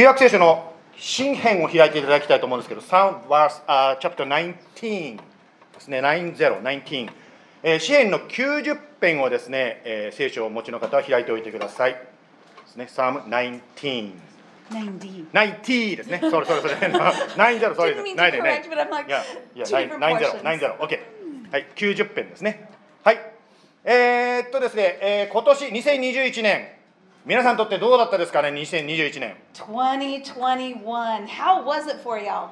旧約聖書の新編を開いていただきたいと思うんですけど、3 verse、uh, chapter 19ですね、90、19。えー、詩編の90編をですね、えー、聖書をお持ちの方は開いておいてください。ですね、Psalm 19。90. 90ですね。それそれそれ。90、それ Didn't mean ない to でね correct,。but I'm like, いや、いや、two ない different 90、portions. 90、OK。はい、90編ですね。はい。えー、っとですね、えー、今年2021年、皆さんにとってどうだったですかね、2021年。2021. How was it for y'all?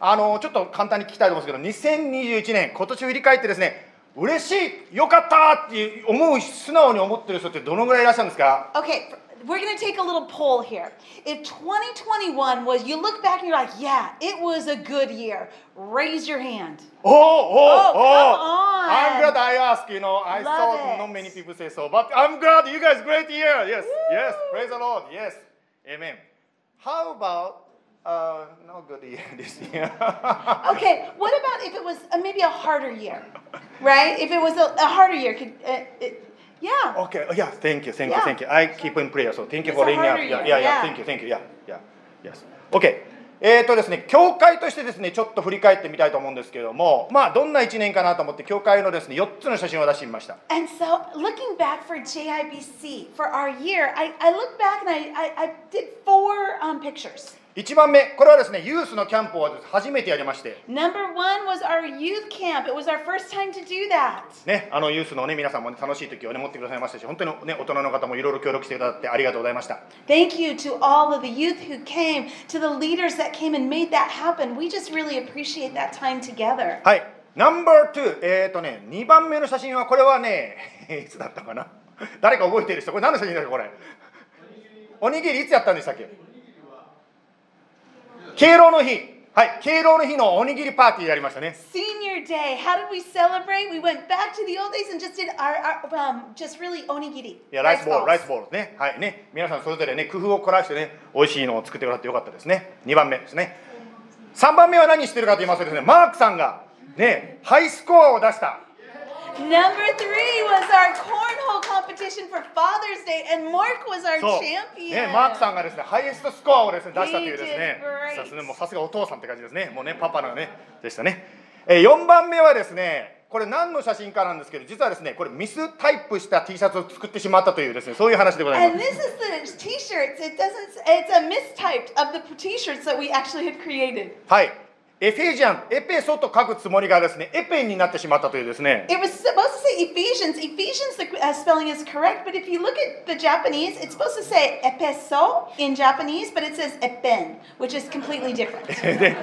あの、ちょっと簡単に聞きたいと思うんですけど、2021年、今年振り返ってですね、嬉しい、よかったって思う、素直に思ってる人ってどのぐらいいらっしゃるんですか？Okay, we're going to take a little poll here. If 2021 was, you look back and you're like, yeah, it was a good year, raise your hand. Oh, oh, oh. oh. I'm glad I asked. You know, I Love thought it. not many people say so, but I'm glad you guys, great year. Yes, Woo. yes, praise the Lord. Yes, amen. How about uh, no good year this year. okay, what about if it was uh, maybe a harder year, right? If it was a, a harder year, could, uh, it, yeah. Okay, oh, yeah, thank you, thank you, Yeah. thank you. I keep in prayer, so thank you for ringing up. yeah, yeah, yeah. thank you, thank you, yeah, yeah, yes. Okay. えーとですね、教会としてですね、ちょっと振り返ってみたいと思うんですけれども、まあ、どんな1年かなと思って、教会のですね、4つの写真を出してみました。And so, looking back for JIBC for our year, I, I look back and I, I, I did four um, pictures. 1番目、これはですね、ユースのキャンプを初めてやりまして、Number one was our youth camp. It was our first time to do that. ね、あのユースの、ね、皆さんも、ね、楽しい時を、ね、持ってくださいましたし、本当に、ね、大人の方もいろいろ協力してくださってありがとうございました。Thank you to all of the youth who came, to the leaders that came and made that happen. We just really appreciate that time together. はい、ナンバー2、えっ、ー、とね、2番目の写真は、これはね、いつだったかな、誰か覚えてる人、これ何の写真ですか、これ。おにぎりいつやったんでしたっけ敬老の日、はい、敬老の日のおにぎりパーティーやりましたね。Senior day, how did we celebrate? We went back to the old days and just did our, our um, just really onigiri. いやライスボール.ライスボールね。はいね。皆さんそれぞれね、工夫を凝らしてね、美味しいのを作ってもらってよかったですね。2番目ですね。3番目は何してるかと言いますとですね、マークさんがね、ハイスコアを出した。Number three was our cornhole competition for Father's Day, and Mark was our そう、champion. ね、マークさんがですね、ハイエストスコアをですね、出したというですね He did great.、さすがもうさすがお父さんって感じですね。もうね、パパのね、でしたね。えー、4番目はですね、これ何の写真かなんですけど、実はですね、これミスタイプした T シャツを作ってしまったというですね、そういう話でござい And ま this is the T-shirts. It doesn't. It's a mistyped of the T-shirts that we actually had created. す。はい。エフェジアン、エペソと書くつもりがですね、エペンになってしまったというですね、It was supposed to say Ephesians. Ephesians, the uh, spelling is correct, but if you look at the Japanese, it's supposed to say epeso in Japanese, but it says epen, which is completely different. で、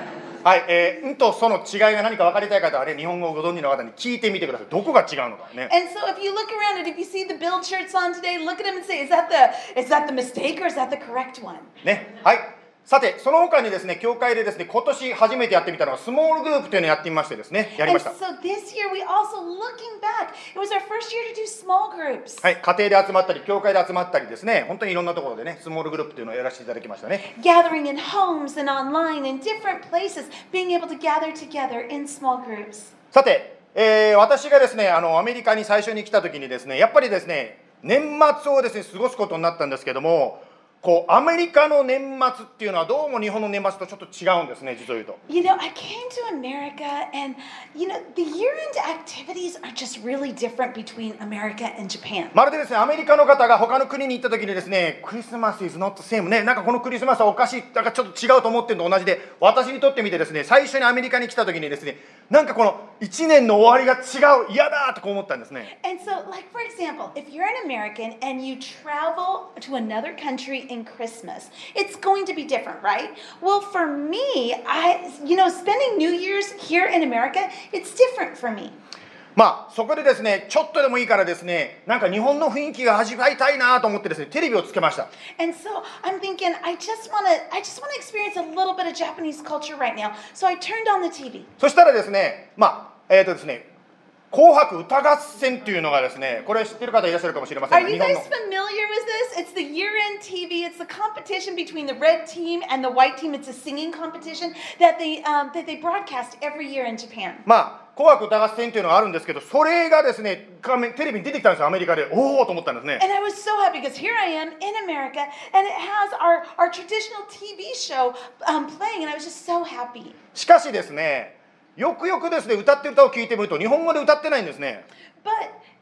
はい、えー、んとその違いが何か分かりたい方はね、日本語をご存知の方に聞いてみてください。どこが違うのかね。And so if you look around and if you see the build shirts on today, look at them and say, is that the is that the mistake or is that the correct one? ね、はい。さて、その他にですね、教会でですね、今年初めてやってみたのは、スモールグループというのをやってみましてですね、やりました。so this year we also looking back, it was our first year to do small groups. はい、家庭で集まったり、教会で集まったりですね、本当にいろんなところでね、スモールグループというのをやらせていただきましたね。Gathering in homes and online in different places, being able to gather together in small groups. さて、えー私がですね、あのアメリカに最初に来た時にですね、やっぱりですね、年末をですね、過ごすことになったんですけども、こうアメリカの年末っていうのはどうも日本の年末とちょっと違うんですね、実を言うと。You know, I came to America and, you know, the year end activities are just really different between America and Japan. まるでですね、アメリカの方が他の国に行った時にですね、クリスマス is not the same ね、なんかこのクリスマスはおかしい、なんかちょっと違うと思ってるのと同じで、私にとってみてですね、最初にアメリカに来た時にですね、なんかこの1年の終わりが違う、嫌だとこう思ったんですね。 And so, like for example, if you're an American and you travel to another country in Christmas, it's going to be different, right? Well, for me, I, you know, spending New Year's here in America, it's different for me. まあそこでですね、ちょっとでもいいからですね、なんか日本の雰囲気が味わいたいなと思ってですね、テレビをつけました。And so I'm thinking, I just want to, I just want to experience a little bit of Japanese culture right now. So I turned on the TV. そしたらですね、まあ、えっ、とですね、紅白歌合戦っていうのがですね、これ知ってる方いらっしゃるかもしれませ Are んが、you guys の。familiar with this? It's the year-end TV. It's the competition between the red team and the white team. It's a singing competition that they um, that they broadcast every year in Japan. まあ紅白歌合戦というのがあるんですけど、それがですね、画面テレビに出てきたんです、アメリカで。おおと思ったんですね。しかしですね、よくよくですね、歌って歌を聞いてみると、日本語で歌ってないんですね。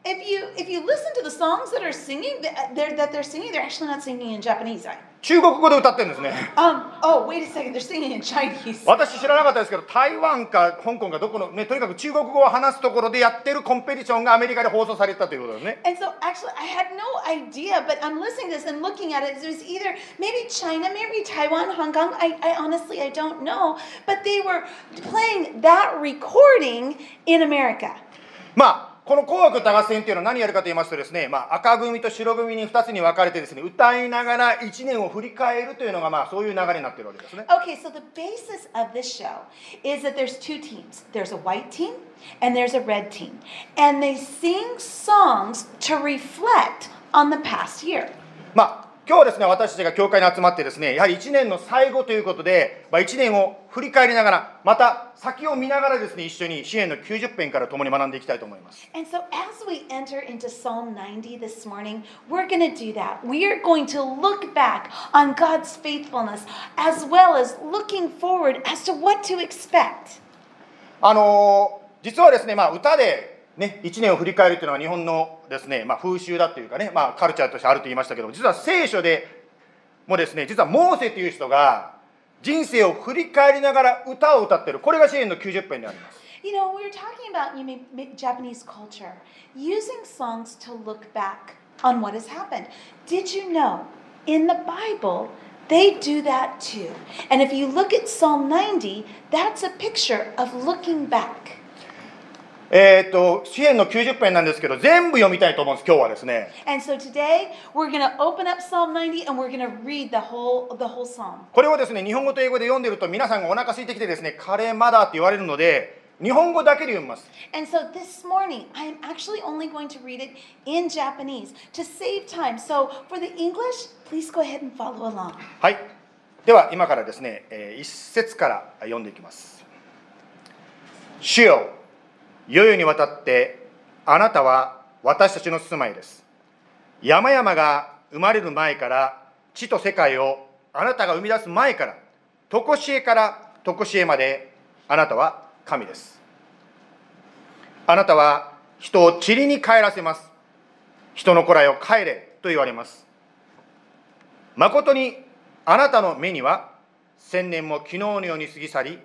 if you if you listen to the songs that are singing that they're, that they're singing, they're actually not singing in Japanese. Right? 中国語で歌ってるんですね。 Um, oh, wait a second, they're singing in Chinese. 私知らなかったですけど、台湾か香港かどこの、ね、とにかく中国語を話すところでやってるコンペティションがアメリカで放送されてたということですね。 And so actually, I had no idea, but I'm listening to this and looking at it. It was either maybe China, maybe Taiwan, Hong Kong. I, I honestly, I don't know. But they were playing that recording in America. まあ この紅白歌合戦っていうのは何やるかと言いますとですね、まあ、赤組と白組に2つに分かれてですね歌いながら1年を振り返るというのがまあそういう流れになってるわけですね Okay, so the basis of this show is that there's two teams. There's a white team and there's a red team. And they sing songs to reflect on the past year. まあ今日はですね私たちが教会に集まってですねやはり1年の最後ということで、まあ、1年を振り返りながらまた先を見ながらですね一緒に支援の90編から共に学んでいきたいと思います And so, as we enter into Psalm 90 this morning, we're going to do that. We are going to look back on God's faithfulness as well as looking forward as to what to expect. あのー実はですね、まあ、歌で、ね、1年を振り返るというのは日本のですね、まあ、風習だというかね、まあ、カルチャーとしてあると言いましたけど実は聖書でもですね実はモーセという人が人生を振り返りながら歌を歌ってるこれが支援の90編であります You know, we were talking about you may, may- Japanese culture using songs to look back on what has happened. Did you know in the Bible they do that too? And if you look at Psalm 90, that's a picture of looking back. えー、と詩篇の90編なんですけど、全部読みたいと思うんです、今日はですね。これをですね日本語と英語で読んでいると、皆さんがお腹空いてきて、ですねカレーマダって言われるので、日本語だけで読みます。はいでは、今からですね、えー、一節から読んでいきます。世々にわたってあなたは私たちの住まいです。山々が生まれる前から地と世界をあなたが生み出す前から常しえから常しえまであなたは神です。あなたは人を塵に帰らせます。人の子らよ帰れと言われます。誠にあなたの目には千年も昨日のように過ぎ去り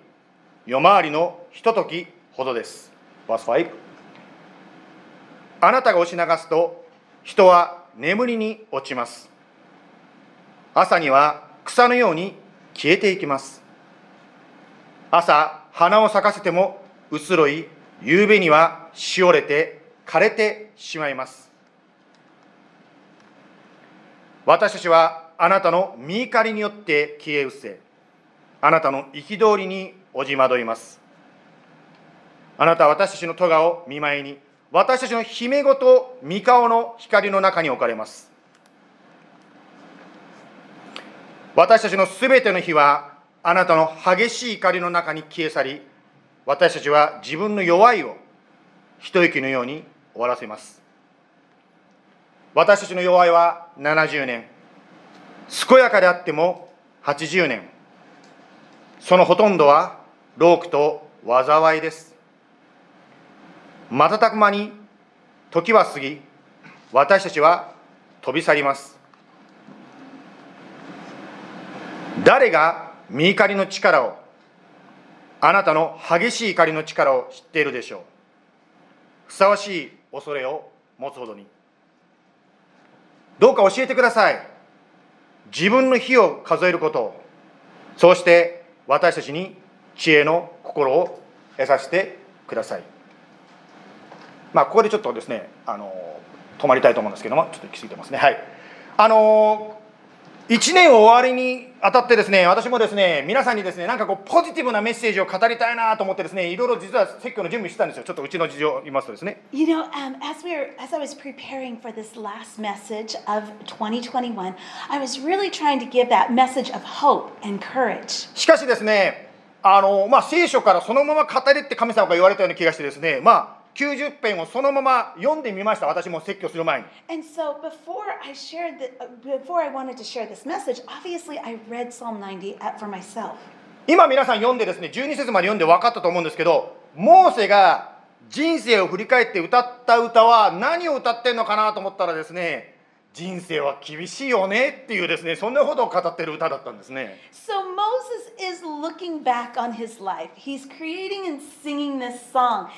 夜回りのひとときほどです。Verse 5あなたが押し流すと人は眠りに落ちます。朝には草のように消えていきます。朝花を咲かせても移ろい夕べにはしおれて枯れてしまいます。私たちはあなたの見怒りによって消え失せあなたの憤りにおじまどいますあなたは私たちの咎を見舞いに私たちの姫ごと御顔の光の中に置かれます。私たちのすべての日はあなたの激しい怒りの中に消え去り私たちは自分の弱いを一息のように終わらせます。私たちの弱いは70年。健やかであっても80年。そのほとんどは労苦と災いです。瞬く間に時は過ぎ私たちは飛び去ります。誰が御怒りの力をあなたの激しい怒りの力を知っているでしょう。ふさわしい恐れを持つほどに。どうか教えてください。自分の日を数えることを。そうして私たちに知恵の心を得させてください。まあここでちょっとですねあの止まりたいと思うんですけどもちょっと行き過ぎてますね。はい。あの1年を終わりにあたってですね私もですね皆さんにですねなんかこうポジティブなメッセージを語りたいなと思ってですねいろいろ実は説教の準備してたんですよ。ちょっとうちの事情を言いますとですね。You know, um, as we were, as I was preparing for this last message of 2021, I was really trying to give that message of hope and courage. しかしですねあのまあ、聖書からそのまま語れって神様が言われたような気がしてですね、まあ、90編をそのまま読んでみました、私も説教する前に。今、皆さん読んでですね、12節まで読んで分かったと思うんですけど、モーセが人生を振り返って歌った歌は何を歌ってんのかなと思ったらですね、人生は厳しいよねっていうですね、そんなことを語ってる歌だったんですね。So Moses is looking back on his life. He's creating and singing this song.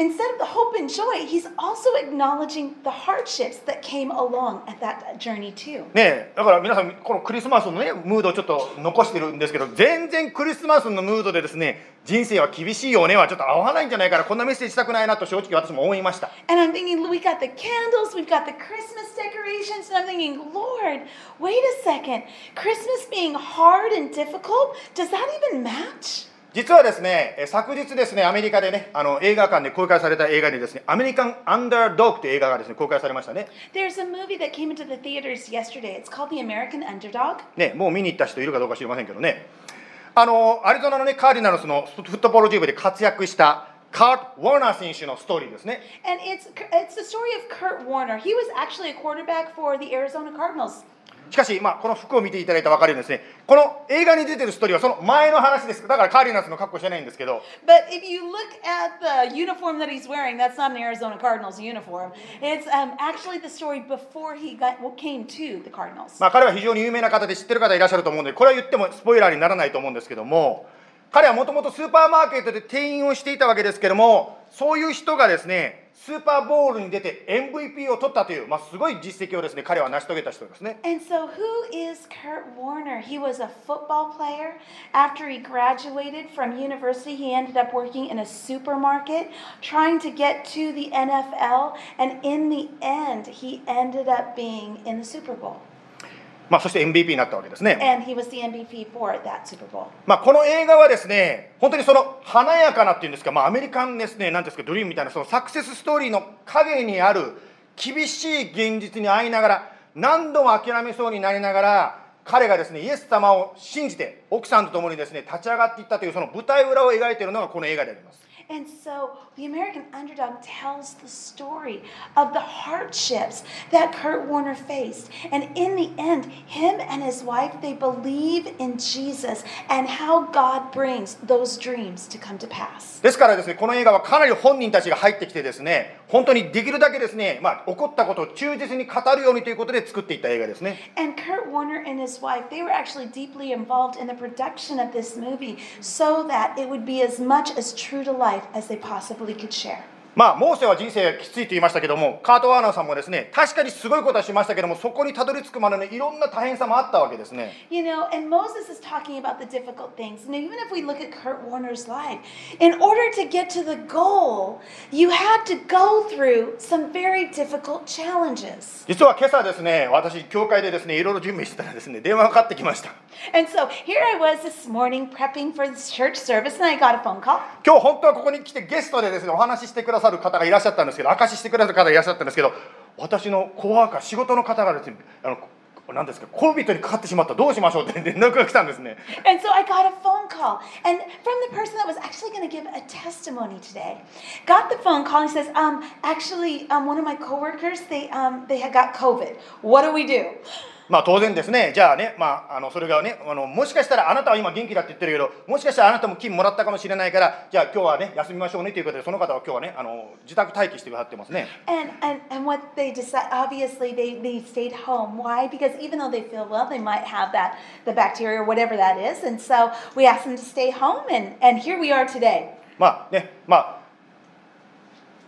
instead of the hope and joy, he's also acknowledging the hardships that came along at that journey too. ねえだから皆さんこのクリスマスのねムードをちょっと残してるんですけど全然クリスマスのムードでですね人生は厳しいよねはちょっと合わないんじゃないかなこんなメッセージしたくないなと正直私も思いました And I'm thinking, we got the candles, we've got the Christmas decorations, and I'm thinking, Lord, wait a second. Christmas being hard and difficult, does that even match? 実はですねえ昨日ですねアメリカでねあの映画館で公開された映画にですねアメリカン・アンダードッグという映画がですね公開されましたね There's a movie that came into the theaters yesterday. It's called The American Underdog. ねもう見に行った人いるかどうか知りませんけどねあのアリゾナのねカーディナルスのフットボールチームで活躍したカート・ウォーナー選手のストーリーですね And it's it's the story of Kurt Warner. He was actually a quarterback for the Arizona Cardinals. しかし、まあ、この服を見ていただいたら分かるようにですねこの映画に出てるストーリーはその前の話ですだからカーディナルスの格好してないんですけど But if you look at the uniform that he's wearing, that's not an Arizona Cardinals uniform. It's um, actually the story before he got came to the Cardinals. まあ、彼は非常に有名な方で知ってる方いらっしゃると思うんでこれは言ってもスポイラーにならないと思うんですけども彼はもともとスーパーマーケットで店員をしていたわけですけどもそういう人がですねスーパーボールに出て MVP を取ったという、まあ、すごい実績をですね彼は成し遂げた人ですね And so, who is Kurt Warner? He was a football player. After he graduated from university, he ended up working in a supermarket, trying to get to the NFL. And in the end, he ended up being in the Super Bowl. まあ、そして MVP になったわけですね、And he was the MVP for that Super Bowl. まあ、この映画はですね本当にその華やかなっていうんですか、まあ、アメリカンですねなんていうんですかドリームみたいなそのサクセスストーリーの陰にある厳しい現実に遭いながら何度も諦めそうになりながら彼がですねイエス様を信じて奥さんと共にですね立ち上がっていったというその舞台裏を描いているのがこの映画であります And so the American underdog tells the story of the hardships that Kurt Warner faced. And in the end, him and his wife, they believe in Jesus and how God brings those dreams to come to pass. ですからですねこの映画はかなり本人たちが入ってきてですね 本当にできるだけですね、まあ、起こったことを忠実に語るようにということで作っていった映画ですね And Kurt Warner and his wife, they were actually deeply involved in the production of this movie so that it would be as much as true to life as they possibly could share. まあ、モーセは人生きついと言いましたけども、カート・ワーナーさんもですね、確かにすごいことはしましたけども、そこにたどり着くまでのいろんな大変さもあったわけですね。You know, and Moses is talking about the difficult things. And even if we look at Kurt Warner's life, in order to get to the goal, you had to go through some very difficult challenges. 実は今朝ですね、私、教会でですね、いろいろ準備してたらですね、電話がかかってきました。And so here I was this morning prepping for this church service, and I got a phone call. 今日本当はここに来てゲストでですね、お話ししてくださる方がいらっしゃったんですけど、証ししてくださる方がいらっしゃったんですけど、私のコワーカー、仕事の方がですね、あの、なんですか、コビットにかかってしまった、どうしましょうって連絡が来たんですね。And so I got a phone call, and from the person that was actually going to give a testimony today, got the phone call and says, um, actually, um, one of my coworkers, they, um, they had got COVID. What do we do? まあ当然ですね、じゃあね、まあ、あのそれがねあの、もしかしたらあなたは今元気だって言ってるけど、もしかしたらあなたも金もらったかもしれないから、じゃあ今日はね、休みましょうねということで、その方は今日はね、あの自宅待機してくださってますね。And, and, and what they decided, obviously, they, they stayed home. Why? Because even though they feel well, they might have that, the bacteria or whatever that is. And so we asked them to stay home, and, and here we are today. まあね、まあ、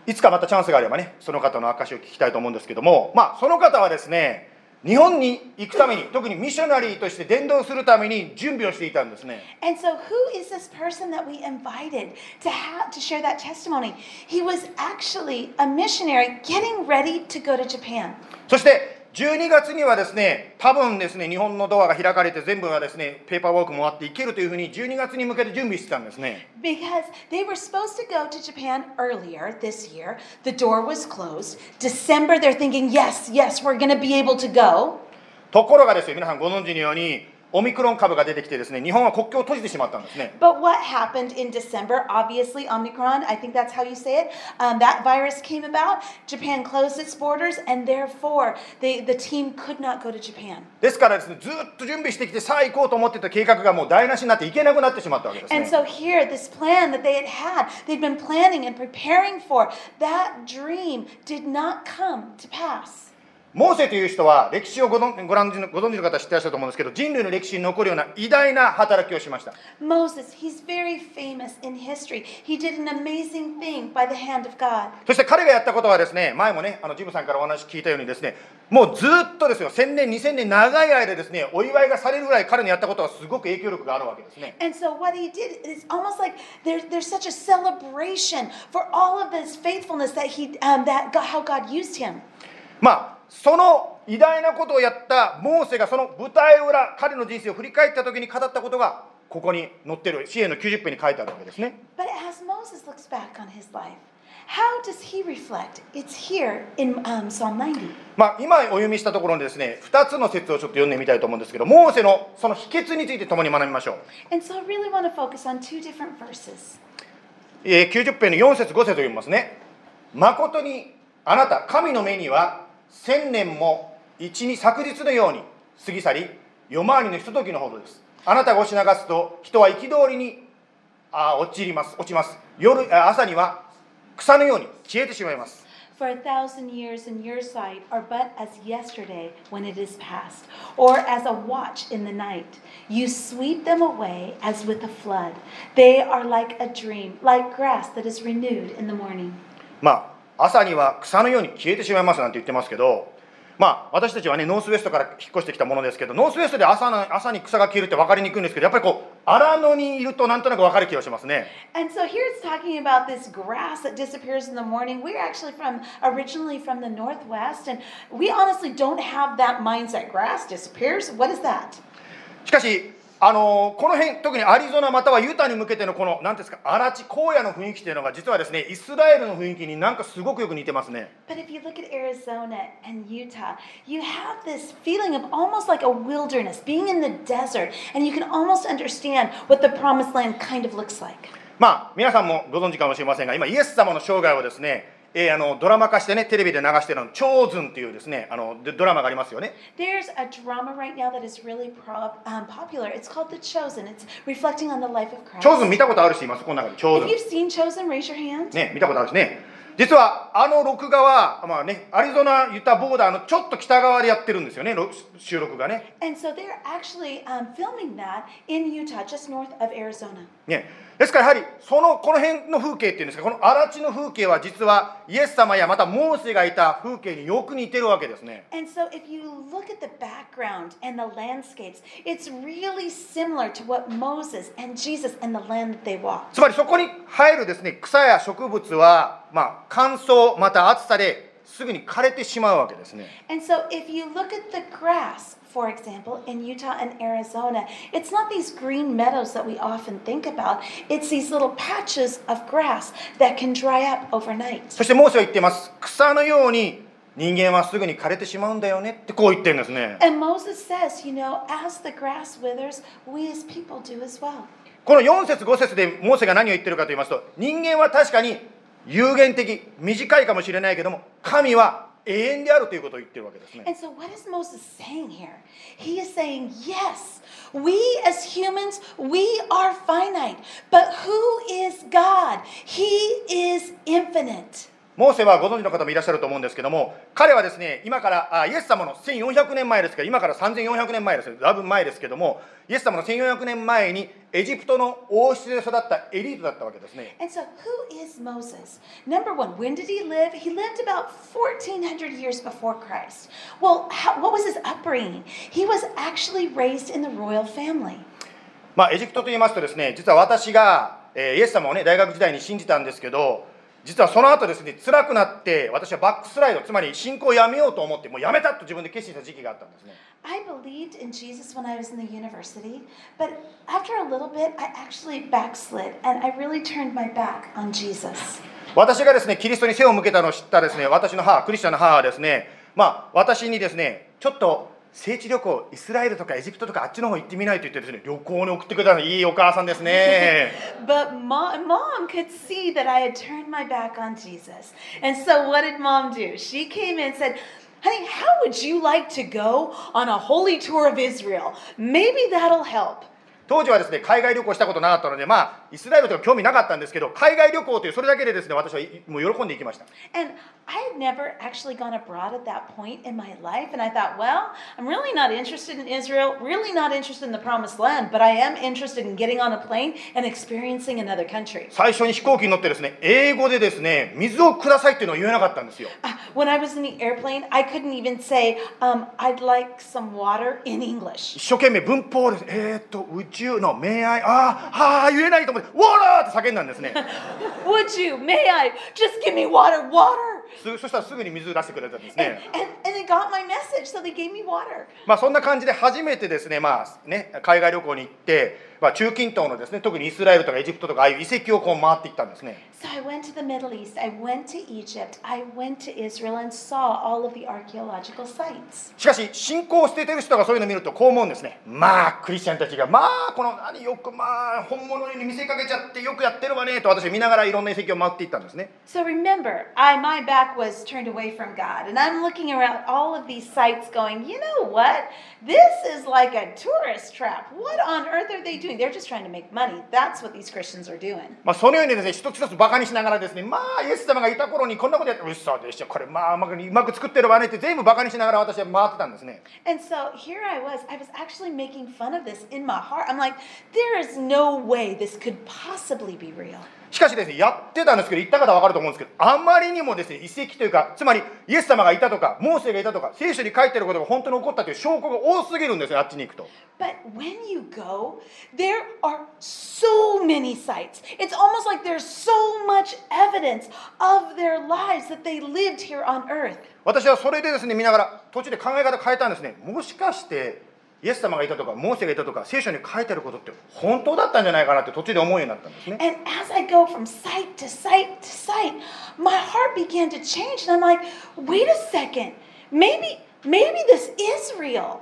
いつかまたチャンスがあればね、その方の証を聞きたいと思うんですけども、まあ、その方はですね、日本に行くために、特にミッショナリーとして伝道するために準備をしていたんですね。And so, who is this person that we invited to have to share that testimony? He was actually a missionary getting ready to go to Japan. そして12月にはですね多分ですね日本のドアが開かれて全部がですねペーパーワークもあっていけるというふうに12月に向けて準備してたんですね Because they were supposed to go to Japan earlier this year. The door was closed. December, they're thinking, yes, yes, we're going to be able to go. ところがですよ皆さんご存知のようにオミクロン株が出てきてですね日本は国境を閉じてしまったんですね But what happened in December? Obviously, Omicron, I think that's how you say it, um, that virus came about. Japan closed its borders, and therefore they, the team could not go to Japan. ですからですねずっと準備してきてさあ行こうと思ってた計画がもう台無しになって行けなくなってしまったわけです And ね so here, this plan that they had had, they'd been planning and preparing for, that dream did not come to pass. モーセという人は、歴史をご,どご,存知の方、知ってらっしゃると思うんですけど、人類の歴史に残るような偉大な働きをしました。そして彼がやったことはですね、前もね、あのジムさんからお話聞いたようにですね、もうずっとですよ、1000年、2000年、長い間ですね、お祝いがされるぐらい彼にやったことはすごく影響力があるわけですね。まあその偉大なことをやったモーセがその舞台裏彼の人生を振り返った時に語ったことがここに載ってる支援の90編に書いてあるわけですね But as Moses looks back on his life, how does he reflect? It's here in um, Psalm 90. まあ、今お読みしたところにですね2つの説をちょっと読んでみたいと思うんですけどモーセのその秘訣について共に学びましょう、And so I really want to focus on two different verses. えー90編の4節5節を読みますね誠にあなた神の目には千年も一に昨日のように過ぎ去り夜回りのひとときのほどですあなたが押し流すと人は憤りにあー落ちります落ちます夜あ朝には草のように消えてしまいます For a thousand years in your sight are but as yesterday when it is past, or as a watch in the night. You sweep them away as with a flood. They are like a dream, like grass that is renewed in the morning. まあ朝には草のように消えてしまいますなんて言ってますけどまあ私たちはねノースウェストから引っ越してきたものですけどノースウェストで朝の朝に草が消えるって分かりにくいんですけどやっぱりこう荒野にいるとなんとなく分かる気がしますね And so here it's talking about this grass that disappears in the morning. We're actually from originally from the northwest, and we honestly don't have that mindset. Grass disappears. What is that? しかしあのこの辺特にアリゾナまたはユタに向けてのこの何ですか荒地荒野の雰囲気というのが実はですねイスラエルの雰囲気になんかすごくよく似てますね But if you look at Arizona and Utah, you have this feeling of almost like a wilderness, being in the desert, and you can almost understand what the promised land kind of looks like. まあ皆さんもご存知かもしれませんが今イエス様の生涯をですねえーあのドラマ化してねテレビで流してるの「チョーズン」っていうですねあのドドラマがありますよね There's a drama right now that is really pro- um, popular. It's called The Chosen. It's reflecting on the life of チョーズン Christ. 見たことある人いますこの中にチョー If ズン you've seen Chosen, raise your hand. ね見たことあるしね実はあの録画は、まあね、アリゾナ・ユタボーダーのちょっと北側でやってるんですよねろ収録がね And so they're actually um, filming that in Utah, just north of Arizona. ねですからやはり、そのこの辺の風景っていうんですか、この荒地の風景は実はイエス様やまたモーセがいた風景によく似てるわけですね。つまりそこに入るですね草や植物は、まあ、乾燥、また暑さですぐに枯れてしまうわけですね。For example, in Utah and Arizona, it's not these green meadows that we often think about. It's these little patches of grass that can dry up overnight. そしてモーセは言っています草のように人間はすぐに枯れてしまうんだよねってこう言ってるんですね And Moses says, you know, as the grass withers, we as people do as well. この4節5節でモーセが何を言ってるかと言いますと人間は確かに有限的短いかもしれないけども神は永遠であるということを言ってるわけですね And so, what is Moses saying here? He is saying, yes, we as humans, we are finite, but who is God? He is infinite. モーセはご存知の方もいらっしゃると思うんですけども彼はですね今からあイエス様の1400年前ですけど今から3400年前ですだいぶ前ですけどもイエス様の1400年前にエジプトの王室で育ったエリートだったわけですね And so, who is Moses? Number one, when did he live? He lived about 1400 years before Christ. Well, how, what was his upbringing? He was actually raised in the royal family. まあエジプトと言いますとですね実は私が、えーイエス様をね大学時代に信じたんですけど実はその後ですね辛くなって私はバックスライドつまり信仰をやめようと思ってもうやめたと自分で決心した時期があったんですね I believed in Jesus when I was in the university, but after a little bit, I actually backslid and I really turned my back on Jesus. 私がですねキリストに背を向けたのを知ったですね私の母クリスチャンの母はですねまあ私にですねちょっと聖地旅行イスラエルとかエジプトとかあっちの方行ってみないと言ってですね旅行に送ってくれたのいいお母さんですね But mom, mom could see that I had turned my back on Jesus. And so what did mom do? She came in and said, Honey, how would you like to go on a holy tour of Israel? Maybe that'll help. 当時はですね海外旅行したことなかったのでまあイスラエルとか興味なかったんですけど海外旅行というそれだけでですね私はいもう喜んでいきました And I had never actually gone abroad at that point in my life. And I thought, well, I'm really not interested in Israel, really not interested in the promised land, but I am interested in getting on a plane and experiencing another country. 最初に飛行機に乗ってですね英語でですね水をくださいっていうのを言えなかったんですよ Uh, When I was in the airplane, I couldn't even say, um, I'd like some water in English. 一生懸命文法をですねえー、っと宇宙の明愛あーあー言えないと思って「ウォーラー!」って叫んだんですね Would you? May I? Just give me water, water. すそしたらすぐに水出してくれたんですね and, and they got my message, so they gave me water. まあそんな感じで初めてですねまあね海外旅行に行って、まあ、中近東のですね特にイスラエルとかエジプトとかああいう遺跡をこう回っていったんですね So I went to the Middle East, I went to Egypt, I went to Israel and saw all of the archaeological sites. しかし信仰を捨ててる人がそういうのを見るとこう思うんですねまあクリスチャンたちがまあこの何よくまあ本物に見せかけちゃってよくやってるわねと私は見ながらいろんな遺跡を回っていったんですね So remember, I my back was turned away from God, and I'm looking around all of these sites going, you know what? This is like a tourist trap. What on earth are they doing? They're just trying to make money. That's what these Christians are doing. まあそのようにですね一つ一つバカにしながらですねまあイエス様がいた頃にこんなことやって嘘でしょこれまあうまくうまく作ってるわねって全部バカにしながら私は回ってたんですね And so here I was, I was actually making fun of this in my heart. I'm like, there is no way this could possibly be real. しかしですねやってたんですけど言った方は分かると思うんですけどあまりにもですね遺跡というかつまりイエス様がいたとかモーセがいたとか聖書に書いてることが本当に起こったという証拠が多すぎるんですよあっちに行くと But when you go, there are so many sites. It's almost like there's so much evidence of their lives that they lived here on earth. 私はそれでですね見ながら途中で考え方変えたんですねもしかしてイエス様がいたとかモーセがいたとか聖書に書いてあることって本当だったんじゃないかなって途中で思うようになったんですね And as I go from site to site to site, my heart began to change. And I'm like, wait a second, maybe, maybe this is real.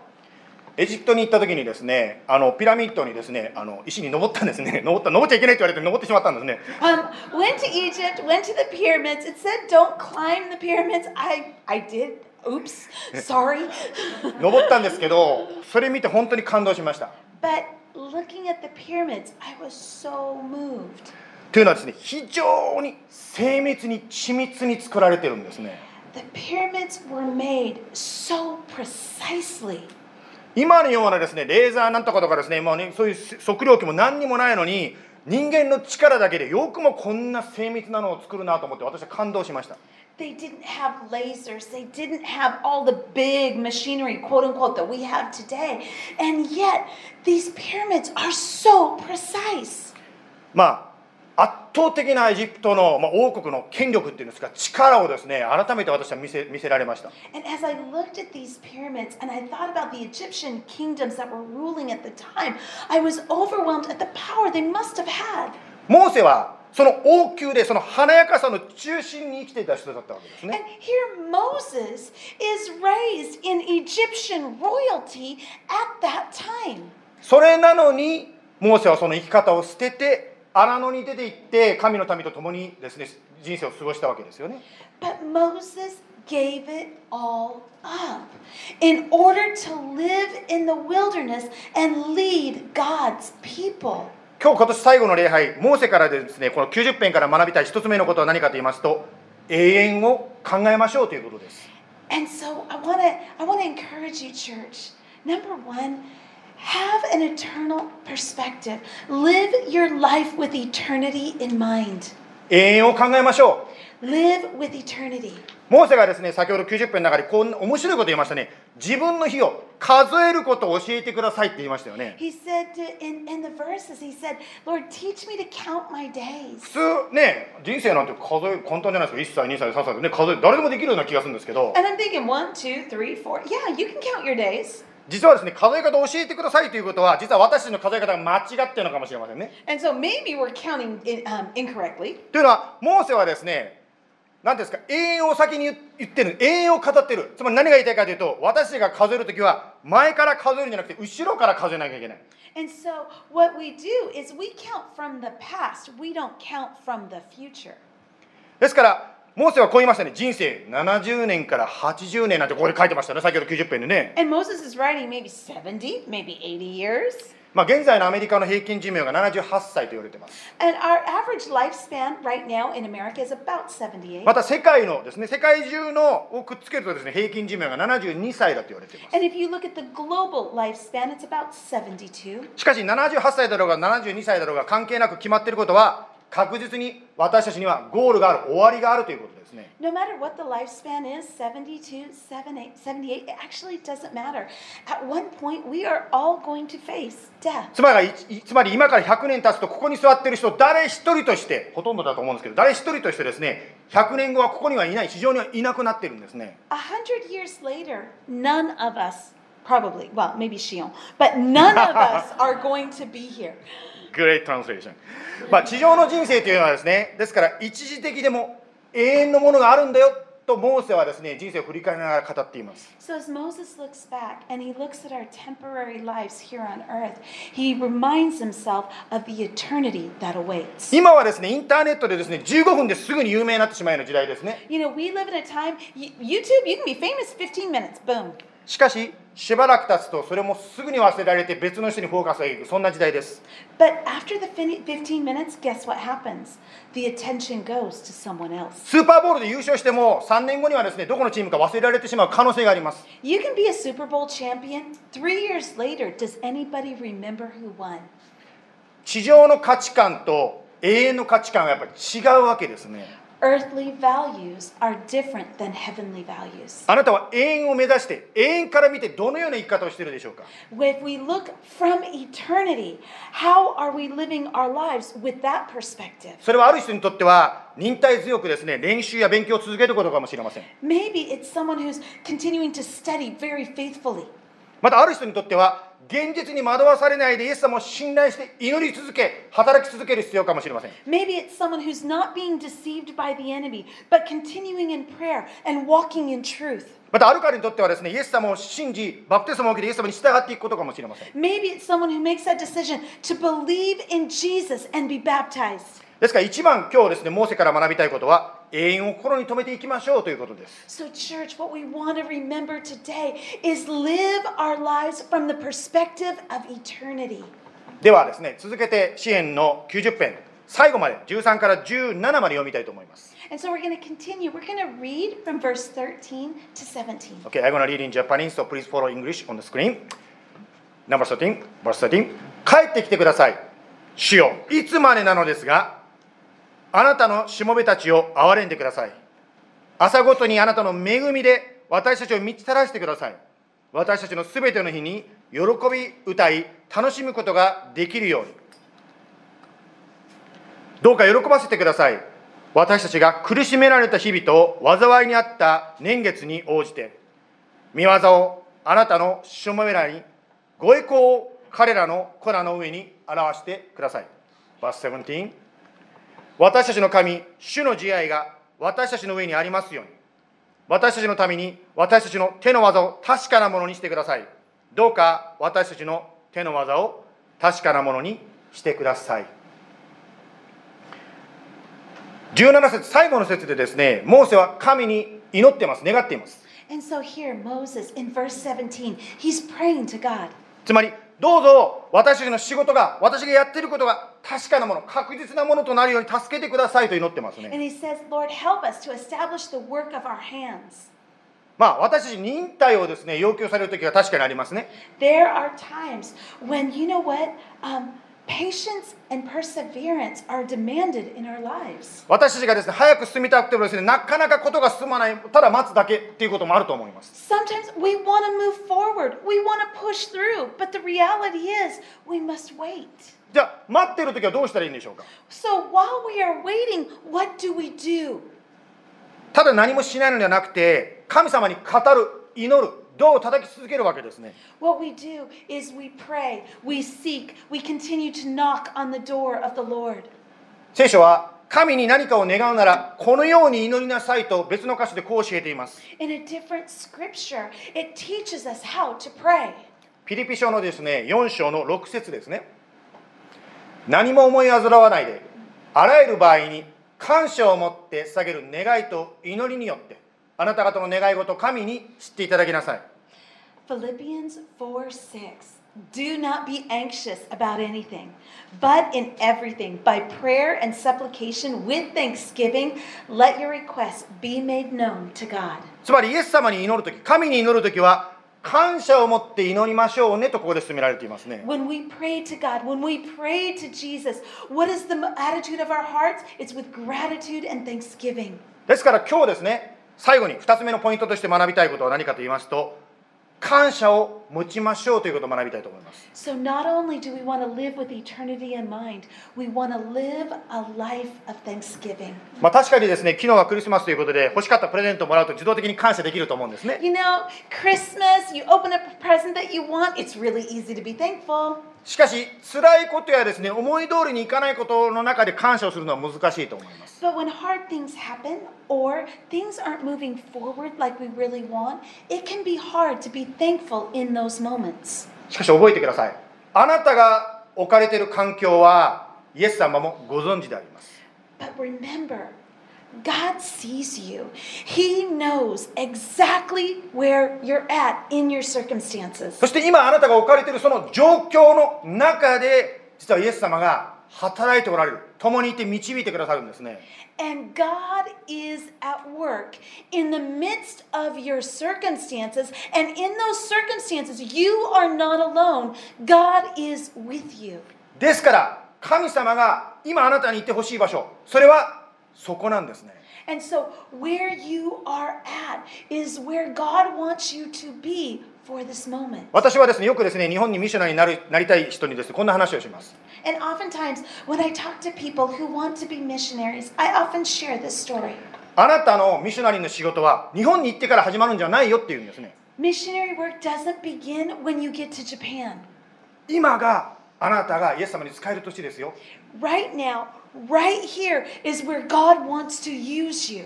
エジプトに行った時にですねあのピラミッドにですねあの石に登ったんですね登った登っちゃいけないって言われて登ってしまったんですね Um, went to Egypt, went to the pyramids. It said don't climb the pyramids. I, I did. Oops, sorry. 登ったんですけどそれ見て本当に感動しました But looking at the pyramids, I was so moved. というのはですね非常に精密に緻密に作られてるんですね The pyramids were made so precisely. 今のようなですねレーザーなんとかとかですねもうねそういう測量器も何にもないのに人間の力だけでよくもこんな精密なのを作るなと思って私は感動しました They didn't have lasers. They didn't have all the big machinery, quote unquote, that we have today. And yet, these pyramids are so precise. まあ圧倒的なエジプトの、まあ、王国の権力っていうんですか力をですね改めて私は見せ見せられました And as I looked at these pyramids and I thought about the Egyptian kingdoms that were ruling at the time, I was overwhelmed at the power they must have had. モーセはその王宮でその華やかさの中心に生きていた人だったわけです And ね here Moses is raised in Egyptian royalty at that time. それなのにモーセはその生き方を捨てて荒野に出て行って神の民と共にですね人生を過ごしたわけですよね But Moses gave it all up in order to live in the wilderness and lead God's people. 今日今年最後の礼拝モーセからですねこの90編から学びたい一つ目のことは何かと言いますと永遠を考えましょうということです And so I want to I want to encourage you church. Number 1, have an eternal perspective. Live your life with eternity in mind. 永遠を考えましょ Live with eternity. うモーセがですね先ほど90編の中でこんな面白いこと言いましたね自分の日を数えることを教えてくださいって言いましたよね He said to, in, in the verses, he said, Lord, teach me to count my days. 普通ね人生なんて数え簡単じゃないですか1歳2歳3歳でね数え誰でもできるような気がするんですけど And I'm thinking, one, two, three, four. Yeah, you can count your days. 実はですね数え方を教えてくださいということは実は私たちの数え方が間違ってるのかもしれませんね And so maybe we're counting in, um, incorrectly. というのはモーセはですね何ですか？永遠を先に言言ってる。永遠を語ってる。つまり何が言いたいかというと私が数える時は前から数えるんじゃなくて後ろから数えなきゃいけない。And so, what we do is we count from the past, we don't count from the future. ですからモーセはこう言いましたね。人生70年から80年なんてここで書いてましたね。先ほど90編でね。And Moses is writing maybe 70, maybe 80 years. まあ現在のアメリカの平均寿命が78歳と言われています And our average lifespan right now in America is about 78. また世界のですね世界中のをくっつけるとですね平均寿命が72歳だと言われています And if you look at the global lifespan, it's about 72. しかし78歳だろうが72歳だろうが関係なく決まっていることは確実に私たちにはゴールがある終わりがあるということですね No matter what the lifespan is 72, 78, 78, it actually doesn't matter. At one point, we are all going to face death. つまりいつまり今から100年経つとここに座っている人誰一人としてほとんどだと思うんですけど誰一人としてですね100年後はここにはいない地上にはいなくなっているんですね A hundred years later, none of us, probably, well, maybe Shion, but none of us are going to be here. Great translation まあ地上の人生というのはですねですから一時的でも永遠のものがあるんだよとモーセはですね人生を振り返りながら語っています So, as Moses looks back and he looks at our temporary lives here on earth, he reminds himself of the eternity that awaits. 今はですねインターネットでですね15分ですぐに有名になってしまうような時代ですね You know, we live in a time, YouTube, you can be famous 15 minutes, boom. しかししばらく経つとそれもすぐに忘れられて別の人にフォーカスがいくそんな時代です But after the fin- 15 minutes, guess what happens? The attention goes to someone else. スーパーボールで優勝しても3年後にはですねどこのチームか忘れられてしまう可能性があります You can be a Super Bowl champion. Three years later, does anybody remember who won? 地上の価値観と永遠の価値観はやっぱり違うわけですね Earthly values are different than heavenly values. あなたは永遠を目指して永遠から見てどのような生き方をしているでしょうか If we look from eternity, how are we living our lives with that perspective? それはある人にとっては忍耐強くですね練習や勉強を続けることかもしれません Maybe it's someone who's continuing to study very faithfully. またある人にとっては現実に惑わされないでイエス様を信頼して祈り続け働き続ける必要かもしれません Maybe it's someone who's not being deceived by the enemy, but continuing in prayer and walking in truth. またある彼にとってはですねイエス様を信じバプテスマを受けてイエス様に従っていくことかもしれません Maybe it's someone who makes that decision to believe in Jesus and be baptized. ですから一番今日ですねモーセから学びたいことは永遠を心に留めていきましょうということです So, church, what we want to remember today is live our lives from the perspective of eternity. ではですね続けて支援の90編最後まで13から17まで読みたいと思います And so we're going to continue. We're going to read from verse 13 to 17. Okay, I'm gonna read in Japanese, so please follow English on the screen. Number 13, verse 13. 帰ってきてください。主よ、いつまでなのですが、あなたのしもべたちを憐れんでください。朝ごとにあなたの恵みで私たちを満ち足らせてください。私たちのすべての日に喜び歌い、楽しむことができるように。どうか喜ばせてください。私たちが苦しめられた日々と災いにあった年月に応じて、見業をあなたのしもべらに、ご栄光を彼らの子らの上に表してください。バス17私たちの神、主の慈愛が私たちの上にありますように。私たちのために私たちの手の技を確かなものにしてください。どうか私たちの手の技を確かなものにしてください。17節最後の節でですね、モーセは神に祈ってます、願っています。And so here, Moses, in verse 17, he's praying to God. つまり、どうぞ私たちの仕事が、私がやっていることが確かなもの、確実なものとなるように助けてくださいと祈ってますね。And he says, Lord, help us to establish the work of our hands. まあ、私たち忍耐をですね、要求される時が確かにありますね。There are times when, you know what? Um, patience and perseverance are demanded in our lives. 私たちがですね、早く進みたくてもですね、なかなかことが進まない、ただ待つだけっていうこともあると思います。Sometimes we want to move forward, we want to push through, but the reality is we must wait. じゃあ、待っている時はどうしたらいいんでしょうか So while we are waiting, what do we do? ただ何もしないのではなくて、神様に語る、祈る、どう叩き続けるわけですね。What we do is we pray, we seek, we continue to knock on the door of the Lord. 聖書は神に何かを願うならこのように祈りなさいと別の箇所でこう教えています In a different scripture, it teaches us how to pray. ピリピ書のですね4章の6節ですね何も思い煩わないであらゆる場合に感謝を持って捧げる願いと祈りによってあなた方の願い事を神に知っていただきなさい Philippians 4 6. Do not be anxious about anything, but in everything, by prayer and supplication with thanksgiving, let your requests be made known to God. つまりイエス様に祈るとき神に祈るときは感謝を持って祈りましょうねとここで進められていますね When we pray to God, when we pray to Jesus, what is the attitude of our hearts? It's with gratitude and thanksgiving. ですから今日ですね最後に2つ目のポイントとして学びたいことは何かと言いますと感謝を持ちましょうということを学びたいと思います So, not only do we want to live with eternity in mind, we want to live a life of thanksgiving. まあ確かにですね昨日はクリスマスということで欲しかったプレゼントをもらうと自動的に感謝できると思うんですね You know, Christmas, you open up a present that you want, it's really easy to be thankful. しかし辛いことやですね思い通りにいかないことの中で感謝をするのは難しいと思います But when hard things happen or things aren't moving forward like we really want, it can be hard to be thankful in those moments. しかし覚えてくださいあなたが置かれている環境はイエス様もご存知であります But remember, God sees you. He knows exactly where you're at in your circumstances. そして今あなたが置かれているその状況の中で実はイエス様が働いておられる共にいて導いてくださるんですね And God is at work in the midst of your circumstances. And in those circumstances, you are not alone. God is with you. ですから神様が今あなたに行ってほしい場所それはそこなんですね And so, where you are at is where God wants you to be for this moment. 私はですねよくですね日本にミッショナリーになるなりたい人にですねこんな話をします And oftentimes, when I talk to people who want to be missionaries, I often share this story. あなたのミッショナリーの仕事は日本に行ってから始まるんじゃないよっていうんですね Missionary work doesn't begin when you get to Japan. 今があなたがイエス様に使える年ですよ Right now, right here is where God wants to use you.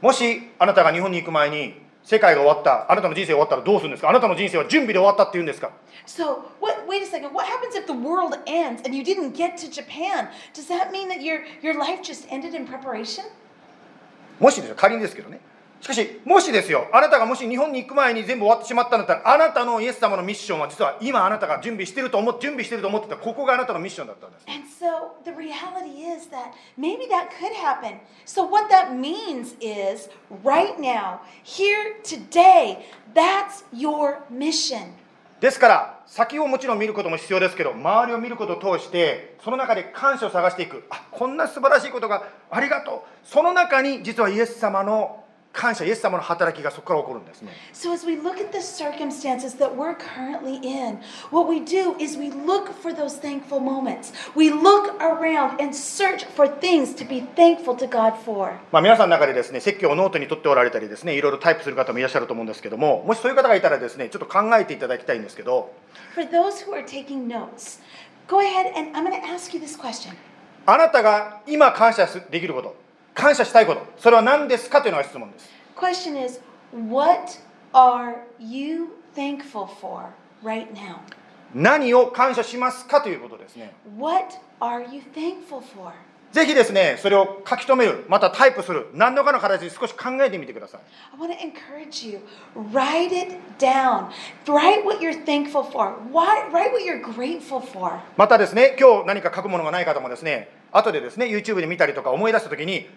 もしあなたが日本に行く前に 世界が終わったあなたの人生が終わったらどうするんですかあなたの人生は準備で終わったって言うんですか So, what, wait a second. What happens if the world ends and you didn't get to Japan? Does that mean that your, your life just ended in preparation? もしですよ仮にですけどねしかしもしですよあなたがもし日本に行く前に全部終わってしまったんだったらあなたのイエス様のミッションは実は今あなたが準備してると思って準備してると思ってたここがあなたのミッションだったんです And so the reality is that maybe that could happen. So, what that means is right now, here, today, that's your mission. ですから先をもちろん見ることも必要ですけど周りを見ることを通してその中で感謝を探していくあこんな素晴らしいことがありがとうその中に実はイエス様の感謝イエス様の働きがそこから起こるんですね So, as we look at the circumstances that we're currently in, what we do is we look for those thankful moments. We look around and search for things to be thankful to God for. まあ、皆さんの中でですね説教をノートに取っておられたりですねいろいろタイプする方もいらっしゃると思うんですけどももしそういう方がいたらですねちょっと考えていただきたいんですけど For those who are taking notes, go ahead and I'm going to ask you this question. あなたが今感謝すできること感謝したいことそれは何ですかというのが質問です Question is, what are you thankful for right now? 何を感謝しますかということですね What are you thankful for? ぜひですねそれを書き留めるまたタイプする何らかの形で少し考えてみてください I want to encourage you. Write it down. Write what you're thankful for. Why, write what you're grateful for. またですね今日何か書くものがない方もですね後でですね YouTube で見たりとか思い出した時に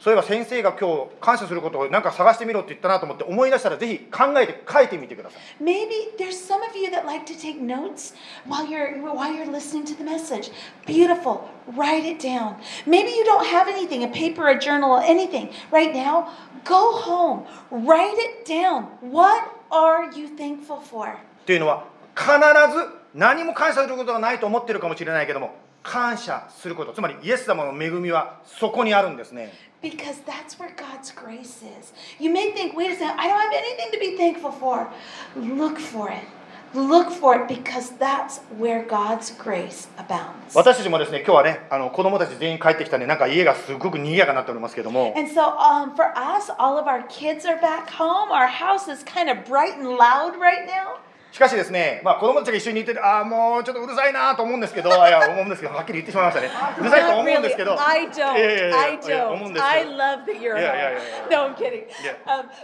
そういえば先生が今日感謝することを何か探してみろって言ったなと思って思い出したらぜひ考えて書いてみてください Maybe there's some of you that like to take notes while you're while you're listening to the message. Beautiful. Write it down. Maybe you don't have anything, a paper, a journal, anything. Right now, go home. Write it down. What are you thankful for? というのは必ず何も感謝することがないと思ってるかもしれないけども感謝することつまりイエス様の恵みはそこにあるんですね Because that's where God's grace is. You may think, wait a second, I don't have anything to be thankful for. Look for it. look for it because that's where God's grace abounds. 私たちもですね今日はねあの子供たち全員帰ってきたんでなんか家がすごく賑やかになっておりますけども And so, um, for us, all of our kids are back home. Our house is kind of bright and loud right now. しかしですね、まあ、子供たちが一緒にいて,ああ、もうちょっとうるさいなと思うんですけど、いや、思うんですけど、はっきり言ってしまいましたね。うるさいと思うんですけど。I don't. I don't. I love that you're home. No, I'm.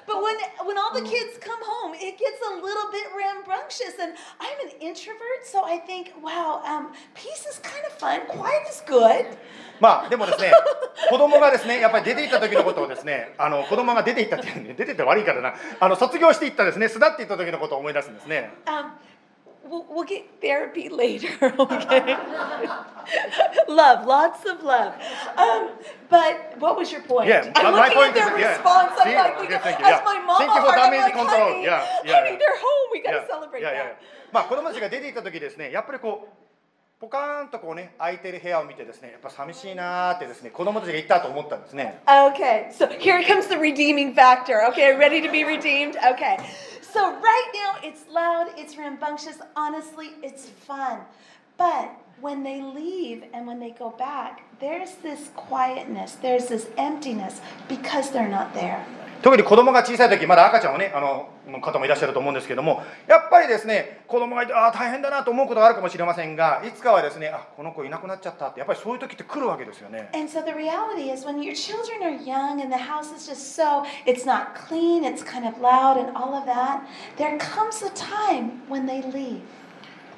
But when, when all the kids come home, it gets a little bit rambunctious. And I'm an introvert, so I think, wow, um, peace is kind of fun. Quiet is good. まあ、でもですね、子供がですね、やっぱり出て行た時のことをですね、あの、子供が出て行たっていうね、出てて悪いからな、あの、卒業して行ったですね、巣立って行った時のことを思い出すんですね。Um, We'll, we'll get therapy later, okay? love, lots of love. um, but what was your point? Yeah, I'm my point is- yeah. response. I'm See? like, Okay, thank you. as Yeah. my mom Thank you for damage like, control. honey, Yeah, yeah. Honey, they're home. We い got や to celebrate いやいや that. まあ子供たちが出て行った時ですねやっぱりこうポカーンとこうね空いてる部屋を見てですねやっぱ寂しいなーってですね子供たちが言ったと思ったんですね Okay, so here comes the redeeming factor. Okay, ready to be redeemed? Okay. So right now it's loud, it's rambunctious. Honestly, it's fun. But when they leave and when they go back, there's this quietness, there's this emptiness because they're not there. 特に子供が小さい時まだ赤ちゃんをねあの方もいらっしゃると思うんですけどもやっぱりですね子供がいてああ大変だなと思うことがあるかもしれませんがいつかはですねあこの子いなくなっちゃったってやっぱりそういう時って来るわけですよね And so the reality is when your children are young and the house is just so it's not clean, it's kind of loud and all of that, there comes a time when they leave.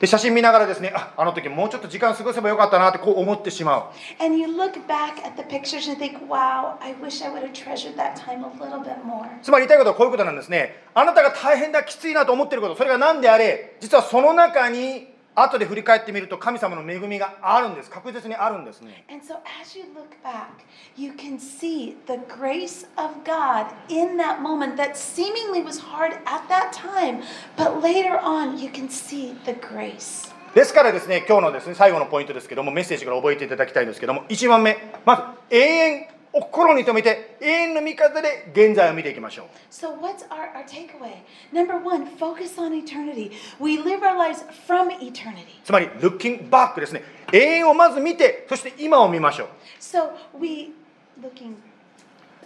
で写真見ながらですねああの時もうちょっと時間過ごせばよかったなってこう思ってしまう And you look back at the pictures and think, wow, I wish I would have treasured that time a little bit more. つまり言いたいことはこういうことなんですねあなたが大変だきついなと思っていることそれが何であれ実はその中に後で振り返ってみると神様の恵みがあるんです確実にあるんですね And so as you look back, you can see the grace of God in that moment that seemingly was hard at that time, but later on you can see the grace. ですからですね今日のですね最後のポイントですけどもメッセージから覚えていただきたいんですけども1番目まず永遠を心に留めて永遠の見方で現在を見ていきましょう So, what's our, our takeaway? Number one, focus on eternity. We live our lives from eternity. つまり looking back ですね永遠をまず見てそして今を見ましょう So, we looking.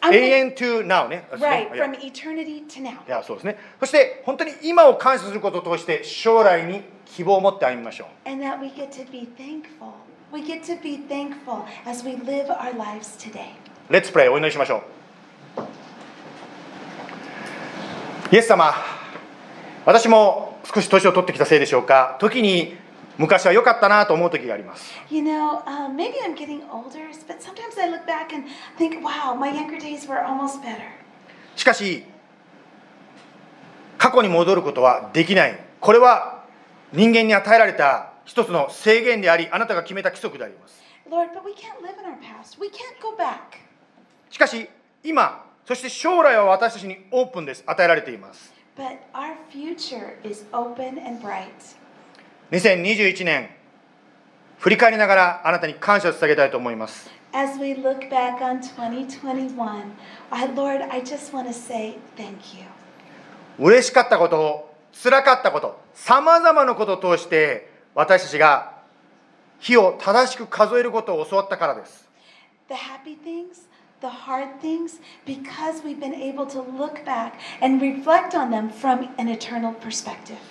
I'm 永遠 to now ね right, from eternity to now. いやそうですねそして本当に今を感謝することを通して将来に希望を持って歩みましょう And that we get to be thankful. We get to be thankful as we live our lives today. Let's pray お祈りしましょうイエス様私も少し年を取ってきたせいでしょうか時に昔は良かったなと思う時があります You know, um, maybe I'm getting older, but sometimes I look back and think, wow, my younger days were almost better. しかし過去に戻ることはできないこれは人間に与えられた一つの制限でありあなたが決めた規則であります Lord, but we can't live in our past. We can't go back. しかし今そして将来は私たちにオープンです与えられています But our future is open and bright. 2021年振り返りながらあなたに感謝を捧げたいと思います As we look back on 2021, I, Lord, I just want to say thank you. 嬉しかったこと辛かったことさまざまなことを通して私たちが日を正しく数えることを教わったからです The happy things,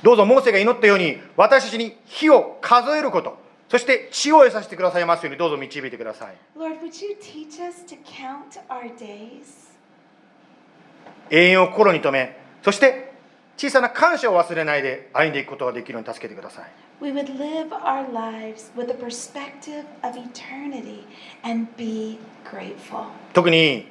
どうぞモーセが祈ったように私たちに火を数えること。そして血を得させてくださいますようにどうぞ導いてください。永遠を心に留め、そして小さな感謝を忘れないで歩んでいくことができるように助けてください。We would live our lives with a perspective of eternity and be grateful. 特に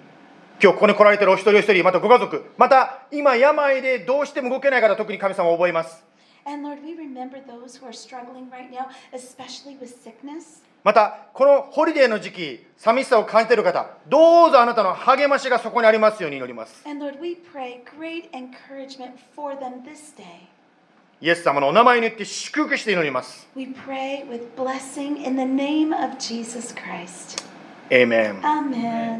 今日ここに来られているお一人お一人またご家族また今病でどうしても動けない方特に神様を覚えます And Lord, we remember those who are struggling right now, especially with sickness. またこのホリデーの時期寂しさを感じている方どうぞあなたの励ましがそこにありますように祈ります And Lord, we pray great encouragement for them this day. イエス様のお名前によって祝福して祈ります We pray with blessing in the name of Jesus Christ. エイメン Amen.